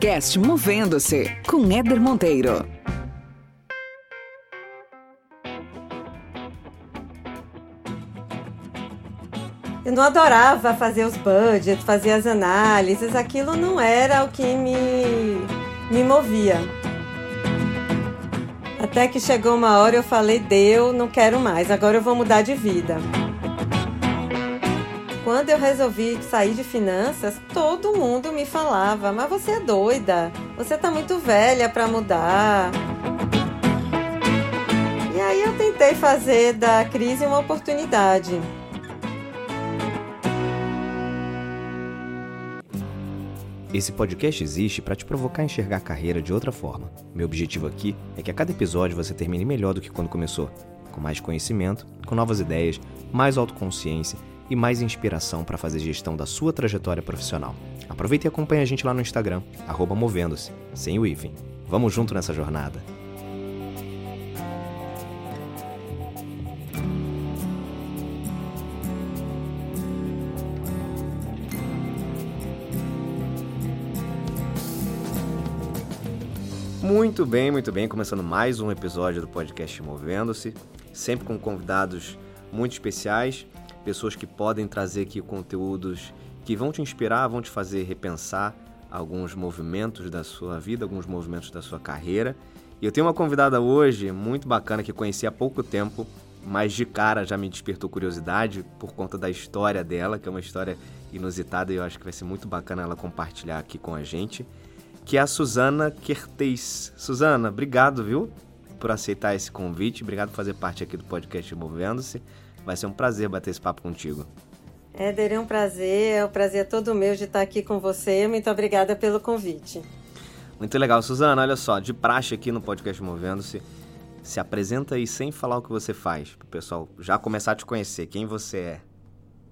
podcast Movendo-se com Éder Monteiro. Eu não adorava fazer os budgets, fazer as análises, aquilo não era o que me, me movia. Até que chegou uma hora eu falei, deu, não quero mais, agora eu vou mudar de vida. Quando eu resolvi sair de finanças, todo mundo me falava: "Mas você é doida. Você tá muito velha para mudar". E aí eu tentei fazer da crise uma oportunidade. Esse podcast existe para te provocar a enxergar a carreira de outra forma. Meu objetivo aqui é que a cada episódio você termine melhor do que quando começou, com mais conhecimento, com novas ideias, mais autoconsciência e mais inspiração para fazer gestão da sua trajetória profissional. Aproveite e acompanhe a gente lá no Instagram, movendo-se, sem o hífen. Vamos junto nessa jornada. Muito bem, muito bem. Começando mais um episódio do podcast Movendo-se, sempre com convidados muito especiais, pessoas que podem trazer aqui conteúdos que vão te inspirar, vão te fazer repensar alguns movimentos da sua vida, alguns movimentos da sua carreira. E eu tenho uma convidada hoje muito bacana que conheci há pouco tempo, mas de cara já me despertou curiosidade por conta da história dela, que é uma história inusitada e eu acho que vai ser muito bacana ela compartilhar aqui com a gente que é a Suzana Kertes. Suzana, obrigado, viu, por aceitar esse convite. Obrigado por fazer parte aqui do podcast Movendo-se. Vai ser um prazer bater esse papo contigo. Éder, é um prazer, é um prazer todo meu de estar aqui com você. Muito obrigada pelo convite. Muito legal. Suzana, olha só, de praxe aqui no podcast Movendo-se, se apresenta aí sem falar o que você faz, para o pessoal já começar a te conhecer, quem você é.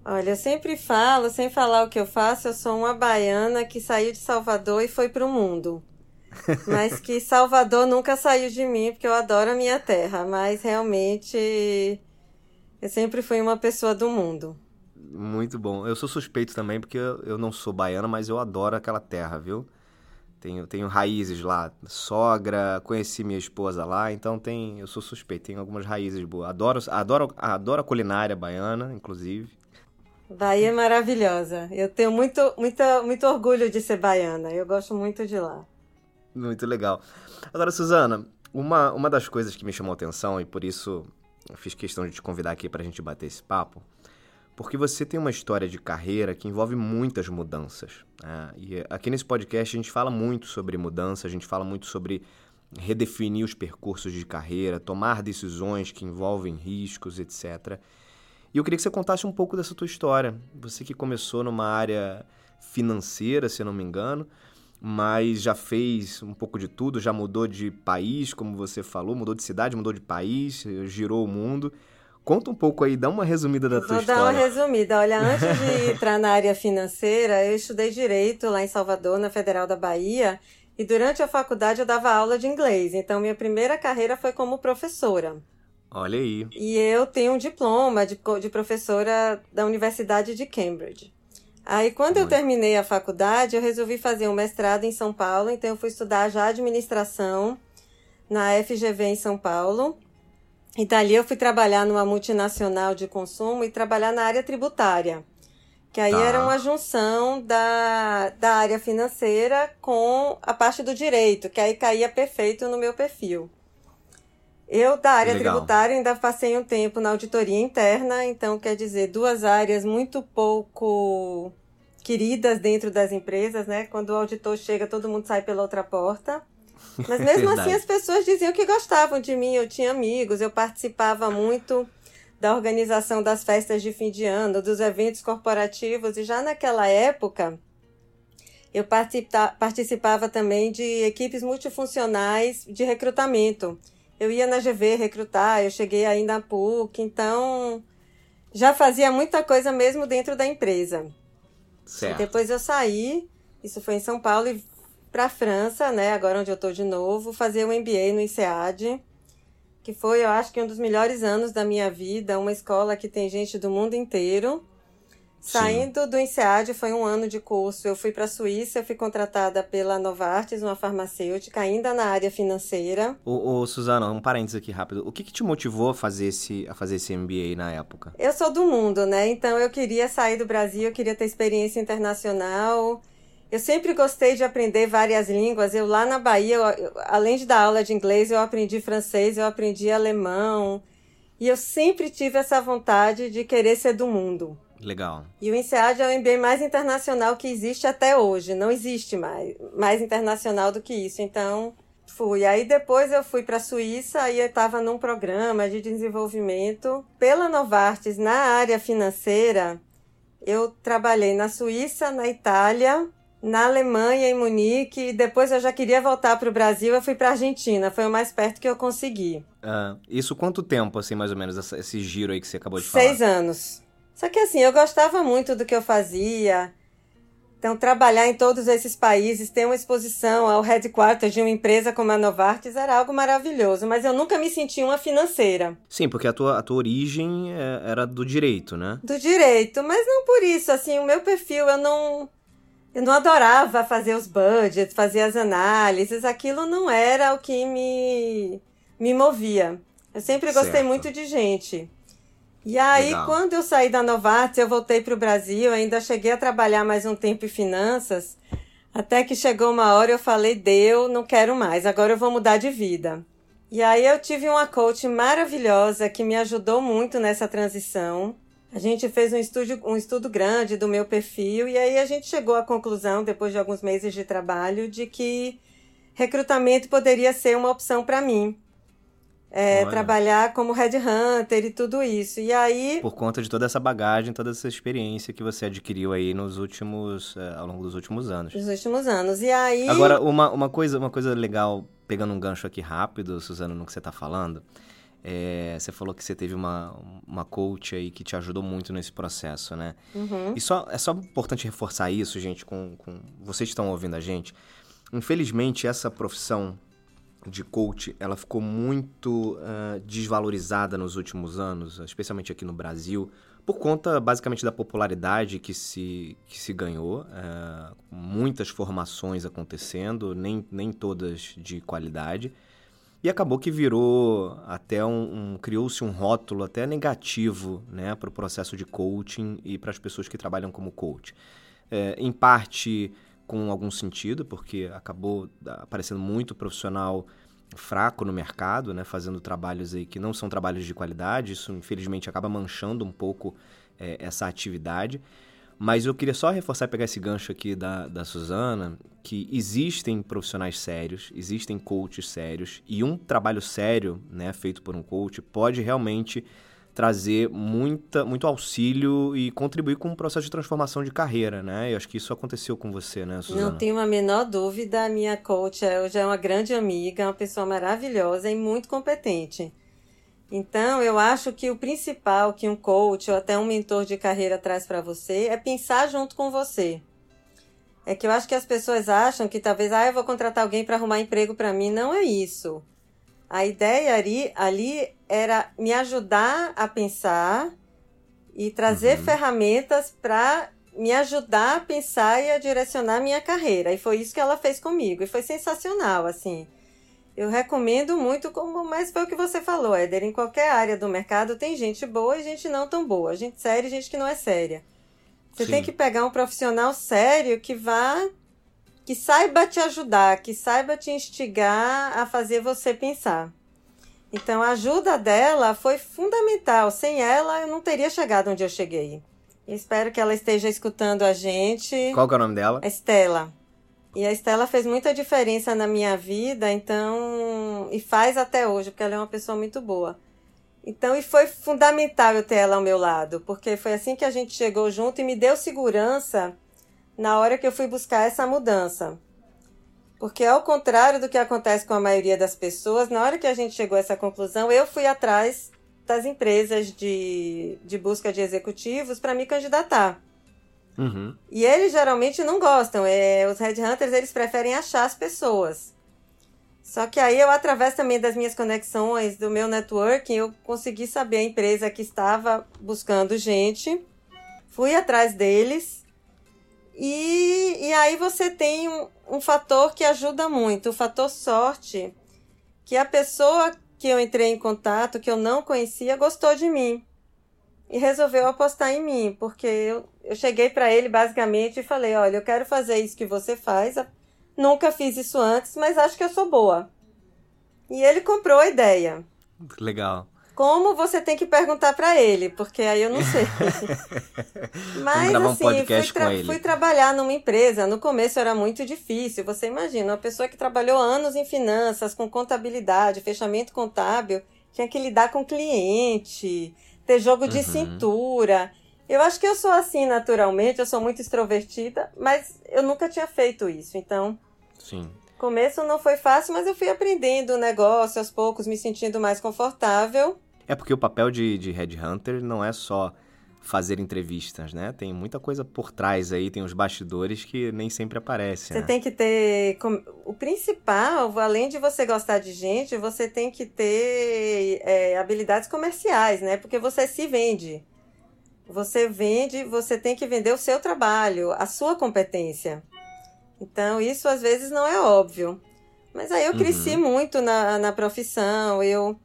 Olha, eu sempre falo, sem falar o que eu faço, eu sou uma baiana que saiu de Salvador e foi para o mundo. Mas que Salvador nunca saiu de mim, porque eu adoro a minha terra. Mas realmente eu sempre fui uma pessoa do mundo. Muito bom. Eu sou suspeito também, porque eu não sou baiana, mas eu adoro aquela terra, viu? Tenho, tenho raízes lá, sogra, conheci minha esposa lá, então tem, eu sou suspeito, tenho algumas raízes boas. Adoro, adoro, adoro a culinária baiana, inclusive. Bahia é maravilhosa. Eu tenho muito, muito, muito orgulho de ser baiana. Eu gosto muito de lá. Muito legal. Agora, Suzana, uma, uma das coisas que me chamou a atenção, e por isso fiz questão de te convidar aqui para a gente bater esse papo, porque você tem uma história de carreira que envolve muitas mudanças. Né? E aqui nesse podcast a gente fala muito sobre mudança, a gente fala muito sobre redefinir os percursos de carreira, tomar decisões que envolvem riscos, etc. E eu queria que você contasse um pouco dessa tua história. Você que começou numa área financeira, se não me engano, mas já fez um pouco de tudo, já mudou de país, como você falou, mudou de cidade, mudou de país, girou o mundo. Conta um pouco aí, dá uma resumida da tua história. Vou dar uma resumida. Olha, antes de entrar na área financeira, eu estudei Direito lá em Salvador, na Federal da Bahia, e durante a faculdade eu dava aula de inglês. Então, minha primeira carreira foi como professora. Olha aí. E eu tenho um diploma de, de professora da Universidade de Cambridge. Aí, quando Muito. eu terminei a faculdade, eu resolvi fazer um mestrado em São Paulo, então eu fui estudar já administração na FGV em São Paulo. E dali eu fui trabalhar numa multinacional de consumo e trabalhar na área tributária. Que aí tá. era uma junção da, da área financeira com a parte do direito, que aí caía perfeito no meu perfil. Eu, da área Legal. tributária, ainda passei um tempo na auditoria interna, então quer dizer, duas áreas muito pouco queridas dentro das empresas, né? Quando o auditor chega, todo mundo sai pela outra porta. Mas mesmo assim, as pessoas diziam que gostavam de mim, eu tinha amigos, eu participava muito da organização das festas de fim de ano, dos eventos corporativos, e já naquela época eu participava também de equipes multifuncionais de recrutamento eu ia na GV recrutar, eu cheguei aí na PUC, então já fazia muita coisa mesmo dentro da empresa. Certo. Depois eu saí, isso foi em São Paulo, e para a França, né, agora onde eu estou de novo, fazer um MBA no INSEAD, que foi, eu acho que um dos melhores anos da minha vida, uma escola que tem gente do mundo inteiro. Saindo Sim. do INSEAD, foi um ano de curso. Eu fui para a Suíça, eu fui contratada pela Novartis, uma farmacêutica, ainda na área financeira. Ô, ô Suzana, um parênteses aqui rápido. O que, que, te motivou a fazer, esse, a fazer esse MBA na época? Eu sou do mundo, né? Então eu queria sair do Brasil, eu queria ter experiência internacional. Eu sempre gostei de aprender várias línguas. Eu lá na Bahia, eu, eu, além de dar aula de inglês, eu aprendi francês, eu aprendi alemão. E eu sempre tive essa vontade de querer ser do mundo. Legal. E o INSEAD é o MBA mais internacional que existe até hoje. Não existe mais, mais internacional do que isso. Então, fui. Aí depois eu fui para a Suíça, aí eu estava num programa de desenvolvimento pela Novartis na área financeira. Eu trabalhei na Suíça, na Itália, na Alemanha, em Munique, e depois eu já queria voltar para o Brasil, eu fui para a Argentina, foi o mais perto que eu consegui. Uh, isso quanto tempo, assim, mais ou menos, esse giro aí que você acabou de falar? Seis anos. Só que assim, eu gostava muito do que eu fazia. Então, trabalhar em todos esses países, ter uma exposição ao headquarters de uma empresa como a Novartis era algo maravilhoso, mas eu nunca me senti uma financeira. Sim, porque a tua, a tua origem é, era do direito, né? Do direito, mas não por isso. Assim, o meu perfil, eu não. Eu não adorava fazer os budgets, fazer as análises, aquilo não era o que me, me movia. Eu sempre gostei certo. muito de gente. E aí, Legal. quando eu saí da Novartis, eu voltei para o Brasil, ainda cheguei a trabalhar mais um tempo em finanças, até que chegou uma hora eu falei, deu, não quero mais, agora eu vou mudar de vida. E aí eu tive uma coach maravilhosa que me ajudou muito nessa transição. A gente fez um estudo, um estudo grande do meu perfil e aí a gente chegou à conclusão, depois de alguns meses de trabalho, de que recrutamento poderia ser uma opção para mim é, trabalhar como headhunter e tudo isso. E aí. Por conta de toda essa bagagem, toda essa experiência que você adquiriu aí nos últimos. É, ao longo dos últimos anos. Nos últimos anos. E aí. Agora, uma, uma, coisa, uma coisa legal, pegando um gancho aqui rápido, Suzana, no que você está falando. É, você falou que você teve uma, uma coach aí que te ajudou muito nesse processo, né? Uhum. E só, é só importante reforçar isso, gente, com, com vocês que estão ouvindo a gente. Infelizmente, essa profissão de coach, ela ficou muito uh, desvalorizada nos últimos anos, especialmente aqui no Brasil, por conta basicamente da popularidade que se, que se ganhou, uh, muitas formações acontecendo, nem, nem todas de qualidade, e acabou que virou até um, um criou-se um rótulo até negativo né, para o processo de coaching e para as pessoas que trabalham como coach. É, em parte com algum sentido, porque acabou aparecendo muito profissional fraco no mercado, né, fazendo trabalhos aí que não são trabalhos de qualidade. Isso, infelizmente, acaba manchando um pouco é, essa atividade. Mas eu queria só reforçar pegar esse gancho aqui da, da Suzana, que existem profissionais sérios, existem coaches sérios, e um trabalho sério, né, feito por um coach, pode realmente trazer muita, muito auxílio e contribuir com o processo de transformação de carreira, né? Eu acho que isso aconteceu com você, né, Suzana? Não tenho a menor dúvida, a minha coach hoje é uma grande amiga, uma pessoa maravilhosa e muito competente. Então, eu acho que o principal que um coach ou até um mentor de carreira traz para você é pensar junto com você. É que eu acho que as pessoas acham que talvez, ah, eu vou contratar alguém para arrumar emprego para mim. Não é isso. A ideia ali, ali era me ajudar a pensar e trazer uhum. ferramentas para me ajudar a pensar e a direcionar minha carreira. E foi isso que ela fez comigo. E foi sensacional, assim. Eu recomendo muito, como, mas foi o que você falou, Éder. Em qualquer área do mercado tem gente boa e gente não tão boa. Gente séria e gente que não é séria. Você Sim. tem que pegar um profissional sério que vá. que saiba te ajudar, que saiba te instigar a fazer você pensar. Então a ajuda dela foi fundamental. Sem ela, eu não teria chegado onde eu cheguei. Espero que ela esteja escutando a gente. Qual é o nome dela? Estela. E a Estela fez muita diferença na minha vida, então. E faz até hoje, porque ela é uma pessoa muito boa. Então, e foi fundamental eu ter ela ao meu lado, porque foi assim que a gente chegou junto e me deu segurança na hora que eu fui buscar essa mudança. Porque, ao contrário do que acontece com a maioria das pessoas, na hora que a gente chegou a essa conclusão, eu fui atrás das empresas de, de busca de executivos para me candidatar. Uhum. E eles geralmente não gostam. É, os headhunters eles preferem achar as pessoas. Só que aí eu, através também das minhas conexões, do meu networking, eu consegui saber a empresa que estava buscando gente Fui atrás deles. E, e aí você tem um, um fator que ajuda muito, o fator sorte, que a pessoa que eu entrei em contato, que eu não conhecia, gostou de mim e resolveu apostar em mim, porque eu, eu cheguei para ele basicamente e falei: Olha, eu quero fazer isso que você faz, nunca fiz isso antes, mas acho que eu sou boa. E ele comprou a ideia. Legal. Como você tem que perguntar para ele, porque aí eu não sei. Mas um assim, fui, tra fui, trabalhar numa empresa. No começo era muito difícil. Você imagina, uma pessoa que trabalhou anos em finanças, com contabilidade, fechamento contábil, tinha que lidar com cliente, ter jogo de uhum. cintura. Eu acho que eu sou assim naturalmente, eu sou muito extrovertida, mas eu nunca tinha feito isso. Então, Sim. Começo não foi fácil, mas eu fui aprendendo o negócio aos poucos, me sentindo mais confortável. É porque o papel de, de headhunter não é só fazer entrevistas, né? Tem muita coisa por trás aí, tem os bastidores que nem sempre aparecem. Você né? tem que ter. O principal, além de você gostar de gente, você tem que ter é, habilidades comerciais, né? Porque você se vende. Você vende, você tem que vender o seu trabalho, a sua competência. Então, isso às vezes não é óbvio. Mas aí eu cresci uhum. muito na, na profissão, eu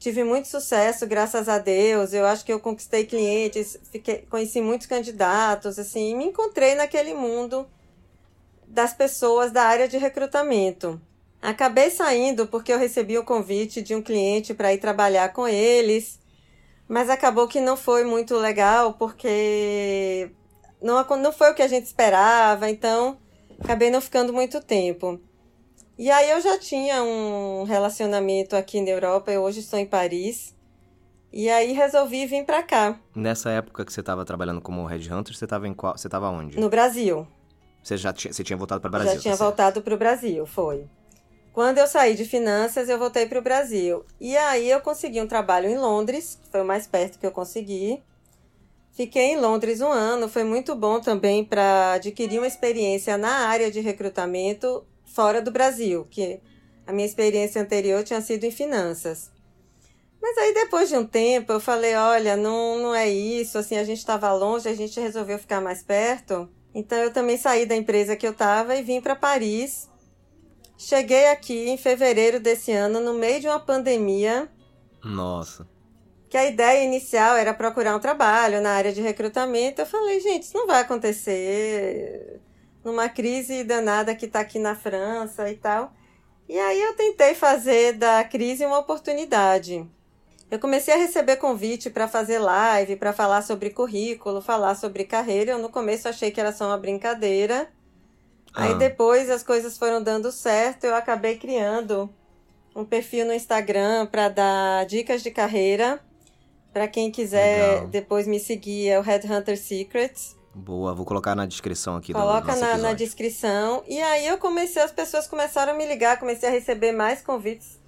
tive muito sucesso, graças a Deus. Eu acho que eu conquistei clientes, fiquei, conheci muitos candidatos, assim, e me encontrei naquele mundo das pessoas da área de recrutamento. Acabei saindo porque eu recebi o convite de um cliente para ir trabalhar com eles, mas acabou que não foi muito legal porque não, não foi o que a gente esperava, então acabei não ficando muito tempo. E aí eu já tinha um relacionamento aqui na Europa, eu hoje estou em Paris. E aí resolvi vir para cá. Nessa época que você estava trabalhando como headhunter, você estava em qual? Você estava onde? No Brasil. Você já tinha, você tinha voltado para o Brasil? Já tinha tá voltado para o Brasil, foi. Quando eu saí de finanças, eu voltei para o Brasil. E aí eu consegui um trabalho em Londres, que foi o mais perto que eu consegui. Fiquei em Londres um ano, foi muito bom também para adquirir uma experiência na área de recrutamento fora do Brasil, que a minha experiência anterior tinha sido em finanças. Mas aí depois de um tempo eu falei, olha, não, não é isso, assim, a gente estava longe, a gente resolveu ficar mais perto. Então eu também saí da empresa que eu estava e vim para Paris. Cheguei aqui em fevereiro desse ano, no meio de uma pandemia. Nossa. Que a ideia inicial era procurar um trabalho na área de recrutamento. Eu falei, gente, isso não vai acontecer numa crise danada que está aqui na França e tal. E aí eu tentei fazer da crise uma oportunidade. Eu comecei a receber convite para fazer live, para falar sobre currículo, falar sobre carreira. Eu no começo achei que era só uma brincadeira. Ah. Aí depois as coisas foram dando certo, eu acabei criando um perfil no Instagram para dar dicas de carreira. Para quem quiser Legal. depois me seguir, é o Headhunter Secrets. Boa, vou colocar na descrição aqui Coloca na, na descrição. E aí eu comecei, as pessoas começaram a me ligar, comecei a receber mais convites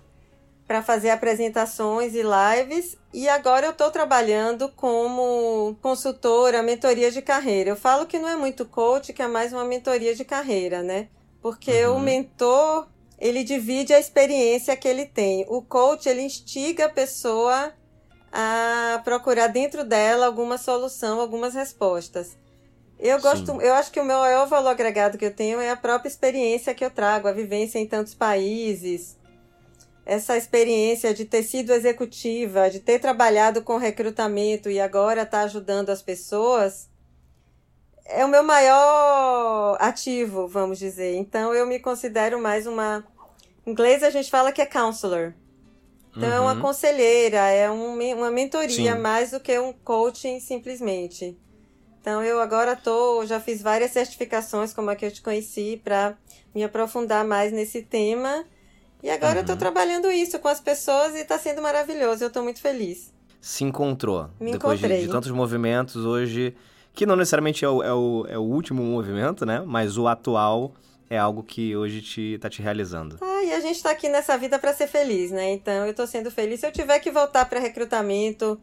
para fazer apresentações e lives. E agora eu estou trabalhando como consultora, mentoria de carreira. Eu falo que não é muito coach, que é mais uma mentoria de carreira, né? Porque uhum. o mentor, ele divide a experiência que ele tem. O coach, ele instiga a pessoa a procurar dentro dela alguma solução, algumas respostas. Eu gosto, Sim. eu acho que o meu maior valor agregado que eu tenho é a própria experiência que eu trago, a vivência em tantos países. Essa experiência de ter sido executiva, de ter trabalhado com recrutamento e agora estar tá ajudando as pessoas, é o meu maior ativo, vamos dizer. Então eu me considero mais uma. Em inglês a gente fala que é counselor. Então uhum. é uma uhum. conselheira, é um, uma mentoria Sim. mais do que um coaching simplesmente. Então eu agora tô, já fiz várias certificações como a que eu te conheci para me aprofundar mais nesse tema. E agora uhum. eu tô uhum. trabalhando isso com as pessoas e está sendo maravilhoso. Eu estou muito feliz. Se encontrou. Me depois de, de, tantos movimentos hoje, que não necessariamente é o, é, o, é o último movimento, né? Mas o atual é algo que hoje te, tá te realizando. Ah, e a gente está aqui nessa vida para ser feliz, né? Então eu estou sendo feliz. Se eu tiver que voltar para recrutamento,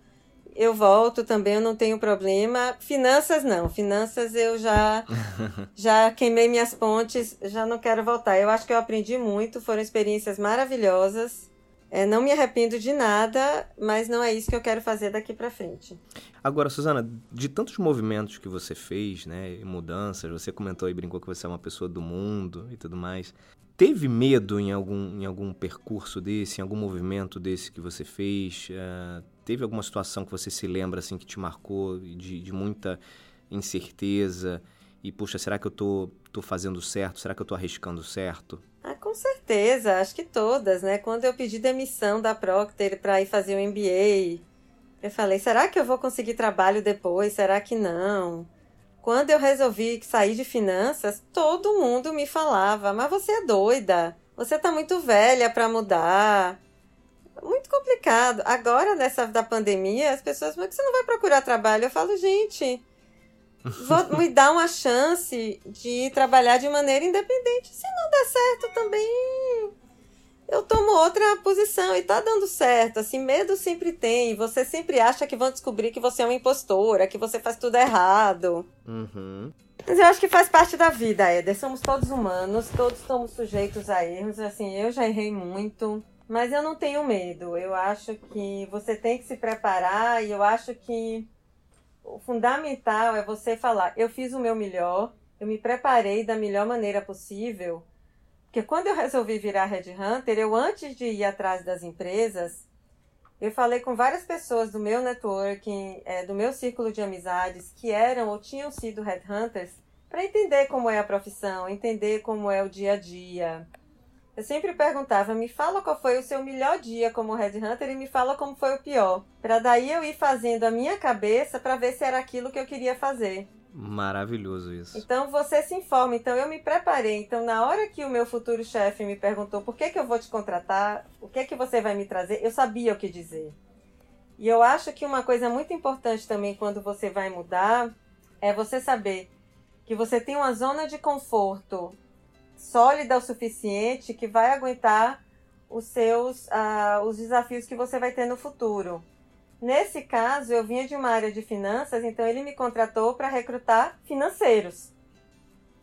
eu volto também, eu não tenho problema. Finanças não, finanças eu já já queimei minhas pontes, já não quero voltar. Eu acho que eu aprendi muito, foram experiências maravilhosas. É, não me arrependo de nada, mas não é isso que eu quero fazer daqui para frente. Agora, Suzana, de tantos movimentos que você fez, né, mudanças, você comentou e brincou que você é uma pessoa do mundo e tudo mais. Teve medo em algum, em algum percurso desse, em algum movimento desse que você fez? Uh, teve alguma situação que você se lembra assim que te marcou de, de muita incerteza? E, puxa, será que eu tô, tô fazendo certo? Será que eu tô arriscando certo? Ah, com certeza, acho que todas, né? Quando eu pedi demissão da Procter para ir fazer o um MBA, eu falei, será que eu vou conseguir trabalho depois? Será que não? Quando eu resolvi sair de finanças, todo mundo me falava, mas você é doida, você tá muito velha para mudar. Muito complicado. Agora, nessa da pandemia, as pessoas, mas que você não vai procurar trabalho? Eu falo, gente, Vou me dar uma chance de trabalhar de maneira independente. Se não der certo também, eu tomo outra posição e tá dando certo. Assim, medo sempre tem. Você sempre acha que vão descobrir que você é uma impostora, que você faz tudo errado. Uhum. Mas eu acho que faz parte da vida, Éder. Somos todos humanos, todos estamos sujeitos a erros. Assim, eu já errei muito. Mas eu não tenho medo. Eu acho que você tem que se preparar e eu acho que o fundamental é você falar: eu fiz o meu melhor, eu me preparei da melhor maneira possível. Porque quando eu resolvi virar Red Hunter, eu antes de ir atrás das empresas, eu falei com várias pessoas do meu networking, é, do meu círculo de amizades, que eram ou tinham sido headhunters, para entender como é a profissão, entender como é o dia a dia, eu sempre perguntava, me fala qual foi o seu melhor dia como Red Hunter e me fala como foi o pior. Para daí eu ir fazendo a minha cabeça para ver se era aquilo que eu queria fazer. Maravilhoso isso. Então você se informa. Então eu me preparei. Então na hora que o meu futuro chefe me perguntou por que, que eu vou te contratar, o que que você vai me trazer, eu sabia o que dizer. E eu acho que uma coisa muito importante também quando você vai mudar é você saber que você tem uma zona de conforto sólida o suficiente que vai aguentar os seus uh, os desafios que você vai ter no futuro. Nesse caso, eu vinha de uma área de finanças, então ele me contratou para recrutar financeiros.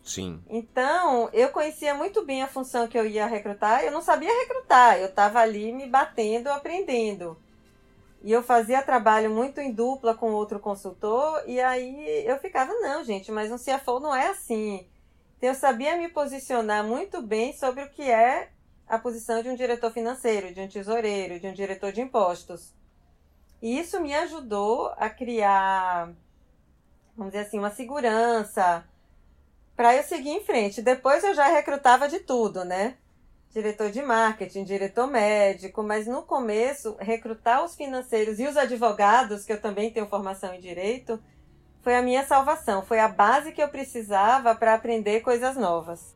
Sim. Então, eu conhecia muito bem a função que eu ia recrutar, eu não sabia recrutar, eu estava ali me batendo, aprendendo. E eu fazia trabalho muito em dupla com outro consultor, e aí eu ficava, não, gente, mas um CFO não é assim. Eu sabia me posicionar muito bem sobre o que é a posição de um diretor financeiro, de um tesoureiro, de um diretor de impostos. E isso me ajudou a criar, vamos dizer assim, uma segurança para eu seguir em frente. Depois eu já recrutava de tudo, né? Diretor de marketing, diretor médico, mas no começo, recrutar os financeiros e os advogados, que eu também tenho formação em direito, foi a minha salvação, foi a base que eu precisava para aprender coisas novas.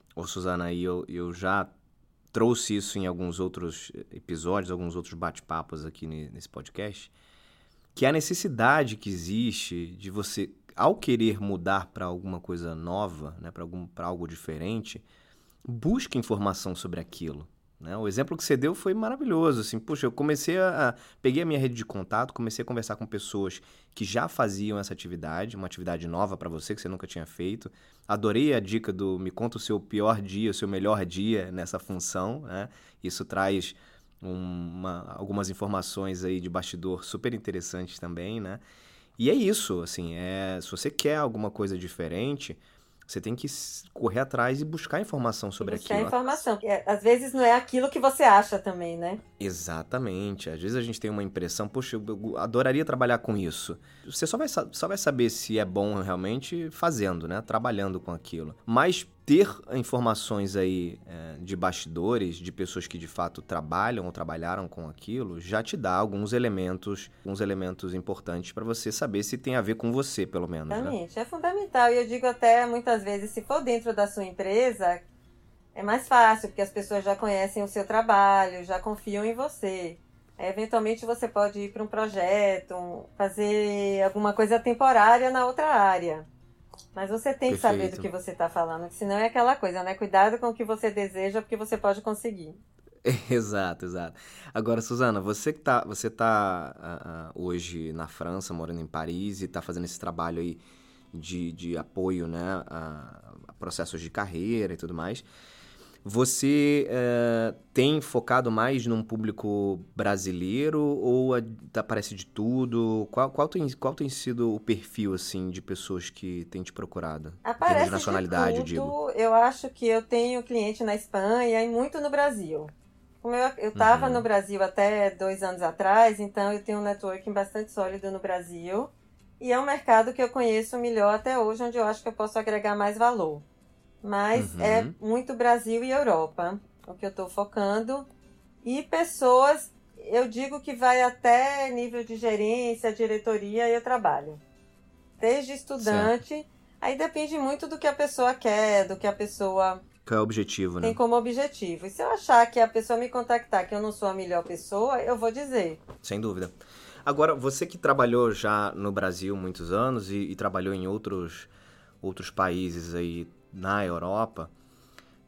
Suzana, e eu, eu já trouxe isso em alguns outros episódios, alguns outros bate-papos aqui nesse podcast, que a necessidade que existe de você, ao querer mudar para alguma coisa nova, né, para algo diferente, busque informação sobre aquilo. Né? O exemplo que você deu foi maravilhoso. Assim, puxa, eu comecei a, Peguei a minha rede de contato, comecei a conversar com pessoas que já faziam essa atividade, uma atividade nova para você que você nunca tinha feito. Adorei a dica do me conta o seu pior dia, o seu melhor dia nessa função. Né? Isso traz uma, algumas informações aí de bastidor super interessantes também, né? E é isso, assim, é, se você quer alguma coisa diferente, você tem que correr atrás e buscar informação sobre buscar aquilo. Buscar informação. É, às vezes não é aquilo que você acha também, né? Exatamente. Às vezes a gente tem uma impressão, poxa, eu adoraria trabalhar com isso. Você só vai, só vai saber se é bom realmente fazendo, né? Trabalhando com aquilo. Mas ter informações aí é, de bastidores, de pessoas que de fato trabalham ou trabalharam com aquilo, já te dá alguns elementos, alguns elementos importantes para você saber se tem a ver com você, pelo menos. Né? Exatamente, né? é fundamental. E eu digo até muitas vezes, se for dentro da sua empresa, é mais fácil, porque as pessoas já conhecem o seu trabalho, já confiam em você. Eventualmente você pode ir para um projeto, fazer alguma coisa temporária na outra área. Mas você tem que saber do que você está falando, senão é aquela coisa, né? Cuidado com o que você deseja, porque você pode conseguir. exato, exato. Agora, Suzana, você que tá, você tá uh, hoje na França, morando em Paris e está fazendo esse trabalho aí de, de apoio, né, a, a processos de carreira e tudo mais. Você uh, tem focado mais num público brasileiro ou aparece de tudo? Qual, qual, tem, qual tem sido o perfil assim de pessoas que têm te procurado? Aparece de nacionalidade, de tudo. Eu acho que eu tenho cliente na Espanha e muito no Brasil. Como eu estava uhum. no Brasil até dois anos atrás, então eu tenho um networking bastante sólido no Brasil. E é um mercado que eu conheço melhor até hoje, onde eu acho que eu posso agregar mais valor. Mas uhum. é muito Brasil e Europa, o que eu estou focando. E pessoas, eu digo que vai até nível de gerência, diretoria e eu trabalho. Desde estudante, certo. aí depende muito do que a pessoa quer, do que a pessoa qual é o objetivo, né? Tem como objetivo. E se eu achar que a pessoa me contactar que eu não sou a melhor pessoa, eu vou dizer. Sem dúvida. Agora, você que trabalhou já no Brasil muitos anos e, e trabalhou em outros, outros países aí na Europa,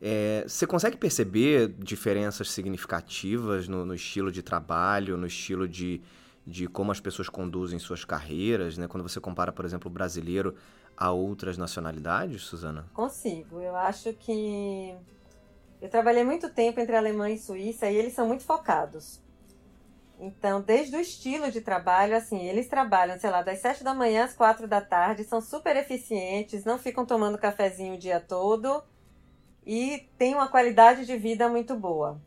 é, você consegue perceber diferenças significativas no, no, estilo de trabalho, no estilo de, de como as pessoas conduzem suas carreiras, né? Quando você compara, por exemplo, o brasileiro a outras nacionalidades, Suzana? Consigo. Eu acho que eu trabalhei muito tempo entre Alemanha e Suíça e eles são muito focados. Então, desde o estilo de trabalho, assim, eles trabalham, sei lá, das sete da manhã às quatro da tarde, são super eficientes, não ficam tomando cafezinho o dia todo e tem uma qualidade de vida muito boa.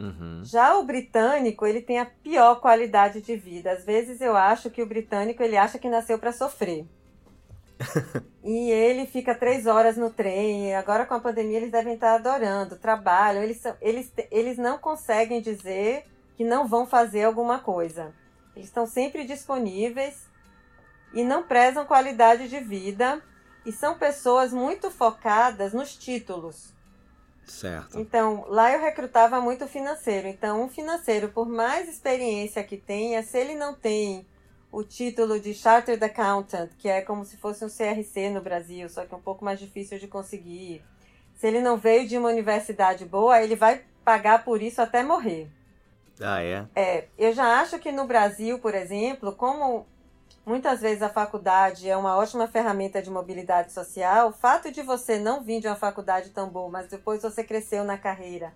Uhum. Já o britânico, ele tem a pior qualidade de vida. Às vezes eu acho que o britânico, ele acha que nasceu para sofrer. e ele fica três horas no trem. Agora com a pandemia eles devem estar adorando, trabalham. Eles, eles, eles não conseguem dizer que não vão fazer alguma coisa. Eles estão sempre disponíveis e não prezam qualidade de vida e são pessoas muito focadas nos títulos. Certo. Então, lá eu recrutava muito financeiro. Então, um financeiro, por mais experiência que tenha, se ele não tem o título de Chartered Accountant, que é como se fosse um CRC no Brasil, só que é um pouco mais difícil de conseguir. Se ele não veio de uma universidade boa, ele vai pagar por isso até morrer. Ah, é? É, eu já acho que no Brasil, por exemplo, como muitas vezes a faculdade é uma ótima ferramenta de mobilidade social, o fato de você não vir de uma faculdade tão boa, mas depois você cresceu na carreira,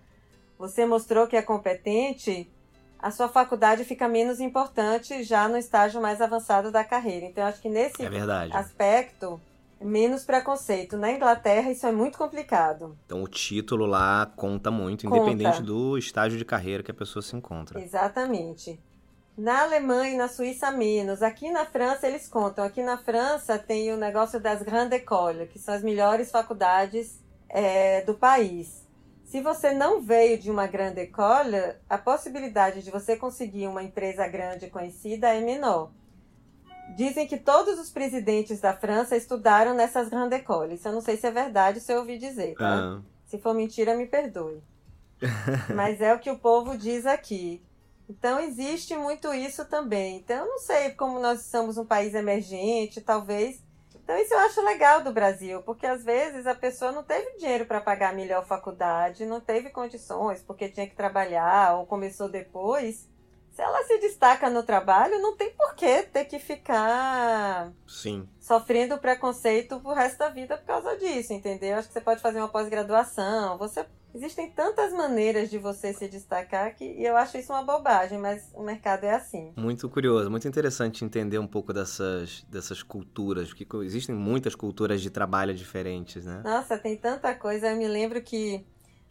você mostrou que é competente, a sua faculdade fica menos importante já no estágio mais avançado da carreira. Então, eu acho que nesse é aspecto, menos preconceito. Na Inglaterra, isso é muito complicado. Então, o título lá conta muito, conta. independente do estágio de carreira que a pessoa se encontra. Exatamente. Na Alemanha e na Suíça, menos. Aqui na França, eles contam. Aqui na França, tem o negócio das Grandes Écoles, que são as melhores faculdades é, do país. Se você não veio de uma grande école, a possibilidade de você conseguir uma empresa grande e conhecida é menor. Dizem que todos os presidentes da França estudaram nessas grandes écoles. Eu não sei se é verdade, se eu ouvi dizer, tá? Ah. Se for mentira, me perdoe. Mas é o que o povo diz aqui. Então existe muito isso também. Então eu não sei como nós somos um país emergente, talvez. Então isso eu acho legal do Brasil, porque às vezes a pessoa não teve dinheiro para pagar a melhor faculdade, não teve condições porque tinha que trabalhar ou começou depois se ela se destaca no trabalho, não tem por que ter que ficar Sim. sofrendo preconceito pro resto da vida por causa disso, entendeu? Acho que você pode fazer uma pós-graduação, você Existem tantas maneiras de você se destacar que eu acho isso uma bobagem, mas o mercado é assim. Muito curioso, muito interessante entender um pouco dessas, dessas culturas, porque existem muitas culturas de trabalho diferentes, né? Nossa, tem tanta coisa. Eu me lembro que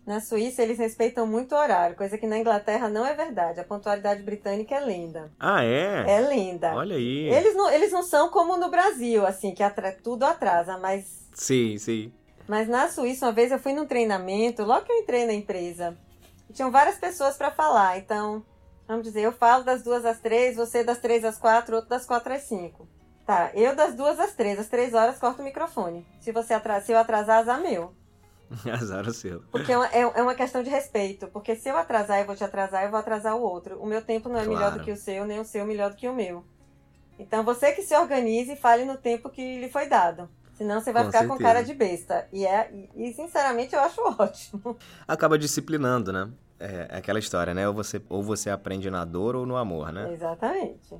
na Suíça, eles respeitam muito o horário, coisa que na Inglaterra não é verdade. A pontualidade britânica é linda. Ah, é? É linda. Olha aí. Eles não, eles não são como no Brasil, assim, que atra tudo atrasa, mas. Sim, sim. Mas na Suíça, uma vez eu fui num treinamento, logo que eu entrei na empresa, tinham várias pessoas para falar. Então, vamos dizer, eu falo das duas às três, você das três às quatro, outro das quatro às cinco. Tá, eu das duas às três, às três horas corto o microfone. Se você atrasa, se eu atrasar, azar meu. Azar o seu. Porque é uma, é, é uma questão de respeito. Porque se eu atrasar, eu vou te atrasar, eu vou atrasar o outro. O meu tempo não é melhor Claro. do que o seu, nem o seu melhor do que o meu. Então você que se organize e fale no tempo que lhe foi dado. Senão você vai Com ficar com certeza. cara de besta. E, é, e, e, sinceramente eu acho ótimo. Acaba disciplinando, né? É, é aquela história, né? Ou você, ou você aprende na dor ou no amor, né? Exatamente.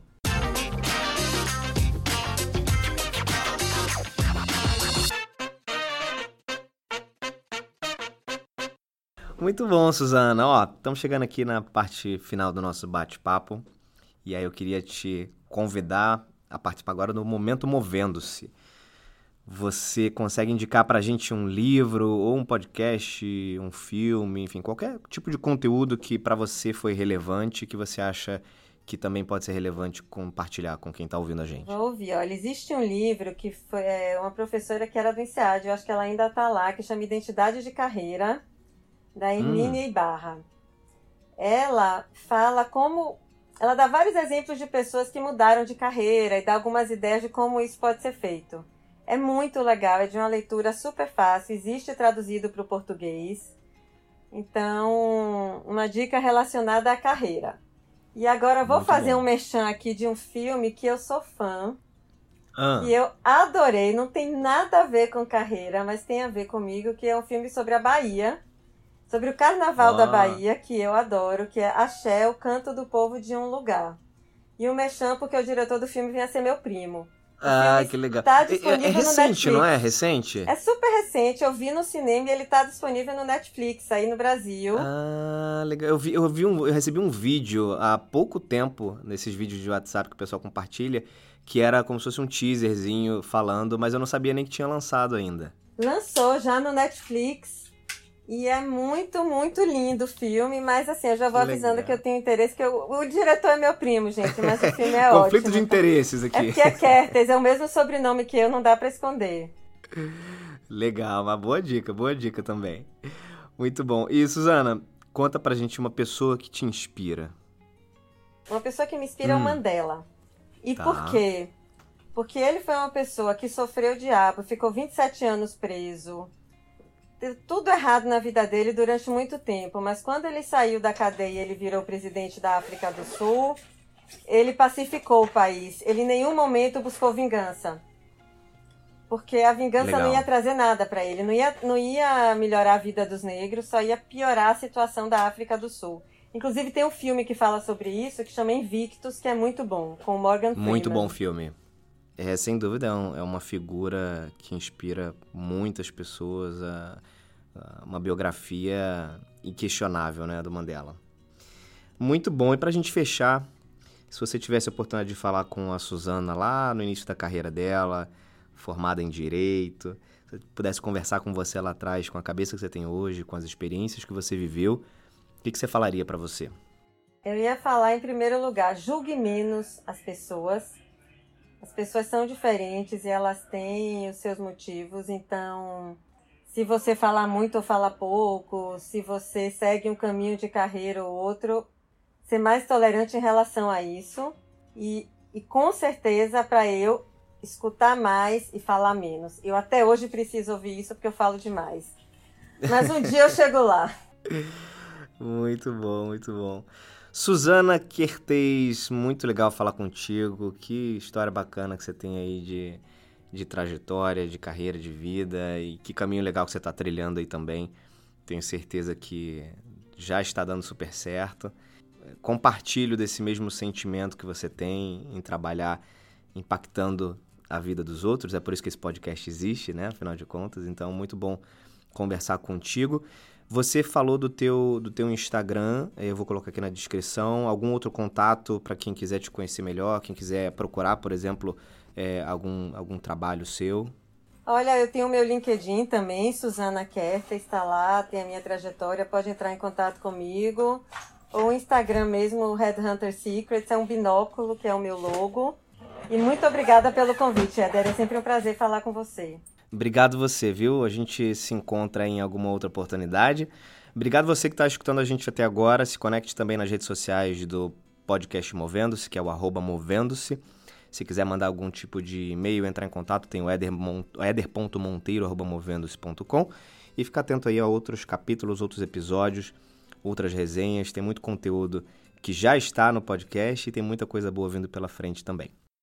Muito bom, Suzana. Ó, estamos chegando aqui na parte final do nosso bate-papo. E aí eu queria te convidar a participar agora do Momento Movendo-se. Você consegue indicar pra gente um livro ou um podcast, um filme, enfim, qualquer tipo de conteúdo que pra você foi relevante, que você acha que também pode ser relevante compartilhar com quem tá ouvindo a gente? Vou ouvir. Olha, existe um livro que foi é, uma professora que era do INSEAD, eu acho que ela ainda está lá, que chama Identidade de Carreira, da Hermínia Ibarra. Ela fala como. Ela dá vários exemplos de pessoas que mudaram de carreira e dá algumas ideias de como isso pode ser feito. É muito legal, é de uma leitura super fácil, existe traduzido para o português. Então, uma dica relacionada à carreira. E agora eu vou Muito fazer bom. um merchan aqui de um filme que eu sou fã, Ah, que eu adorei, não tem nada a ver com carreira, mas tem a ver comigo, que é um filme sobre a Bahia, sobre o carnaval Ah. da Bahia, que eu adoro, que é Axé, o canto do povo de um lugar. E o merchan, porque o diretor do filme vinha ser meu primo. ah, que legal. tá É- é, disponível é no recente, não é? Recente? É super recente, eu vi no cinema e ele tá disponível no Netflix aí no Brasil. Ah, legal. Eu, vi, eu, vi um, eu recebi um vídeo há pouco tempo, nesses vídeos de WhatsApp que o pessoal compartilha, que era como se fosse um teaserzinho falando, mas eu não sabia nem que tinha lançado ainda. Lançou já no Netflix. E é muito, muito lindo o filme, mas assim, eu já vou Que avisando legal. que eu tenho interesse, que eu- o diretor é meu primo, gente, mas o filme é Conflito ótimo. de interesses É aqui. porque é Kertes, é o mesmo sobrenome que eu, não dá pra esconder. Legal, uma boa dica, boa dica também. Muito bom. E, Suzana, conta pra gente uma pessoa que te inspira. Uma pessoa que me inspira é o Hum. Mandela. E Tá. por quê? Porque ele foi uma pessoa que sofreu o diabo, ficou 27 anos preso. Tudo errado na vida dele durante muito tempo, mas quando ele saiu da cadeia, ele virou presidente da África do Sul. Ele pacificou o país. Ele em nenhum momento buscou vingança. Porque a vingança Legal. não ia trazer nada para ele, não ia, não ia melhorar a vida dos negros, só ia piorar a situação da África do Sul. Inclusive tem um filme que fala sobre isso, que chama Invictus, que é muito bom, com o Morgan Freeman. Muito bom filme. É, sem dúvida, é, um- é uma figura que inspira muitas pessoas, a- a uma biografia inquestionável, né, do Mandela. Muito bom. E pra gente fechar, se você tivesse a oportunidade de falar com a Suzana lá no início da carreira dela, formada em Direito, se pudesse conversar com você lá atrás, com a cabeça que você tem hoje, com as experiências que você viveu, o que, que você falaria pra você? Eu ia falar em primeiro lugar, julgue menos as pessoas. As pessoas são diferentes e elas têm os seus motivos, então se você falar muito ou falar pouco, se você segue um caminho de carreira ou outro, ser mais tolerante em relação a isso e, e com certeza para eu escutar mais e falar menos. Eu até hoje preciso ouvir isso porque eu falo demais. Mas um dia eu chego lá. Muito bom, muito bom. Suzana Kertez, muito legal falar contigo. Que história bacana que você tem aí de, de trajetória, de carreira, de vida e que caminho legal que você está trilhando aí também. Tenho certeza que já está dando super certo. Compartilho desse mesmo sentimento que você tem em trabalhar impactando a vida dos outros. É por isso que esse podcast existe, né? Afinal de contas. Então, muito bom conversar contigo. Você falou do teu, do teu Instagram, eh, eu vou colocar aqui na descrição. Algum outro contato para quem quiser te conhecer melhor, quem quiser procurar, por exemplo, eh, algum, algum trabalho seu? Olha, eu tenho o meu LinkedIn também, Suzana Kerta, está lá, tem a minha trajetória, pode entrar em contato comigo. O Instagram mesmo, Headhunter Secrets, é um binóculo, que é o meu logo. E muito obrigada pelo convite, Éder, é sempre um prazer falar com você. Obrigado você, viu? A gente se encontra em alguma outra oportunidade. Obrigado você que está escutando a gente até agora. Se conecte também nas redes sociais do podcast Movendo-se, que é o arroba Movendo-se. Se quiser mandar algum tipo de e-mail, entrar em contato, tem o eder mon- eder.monteiro.movendo-se.com. e fica atento aí a outros capítulos, outros episódios, outras resenhas. Tem muito conteúdo que já está no podcast e tem muita coisa boa vindo pela frente também.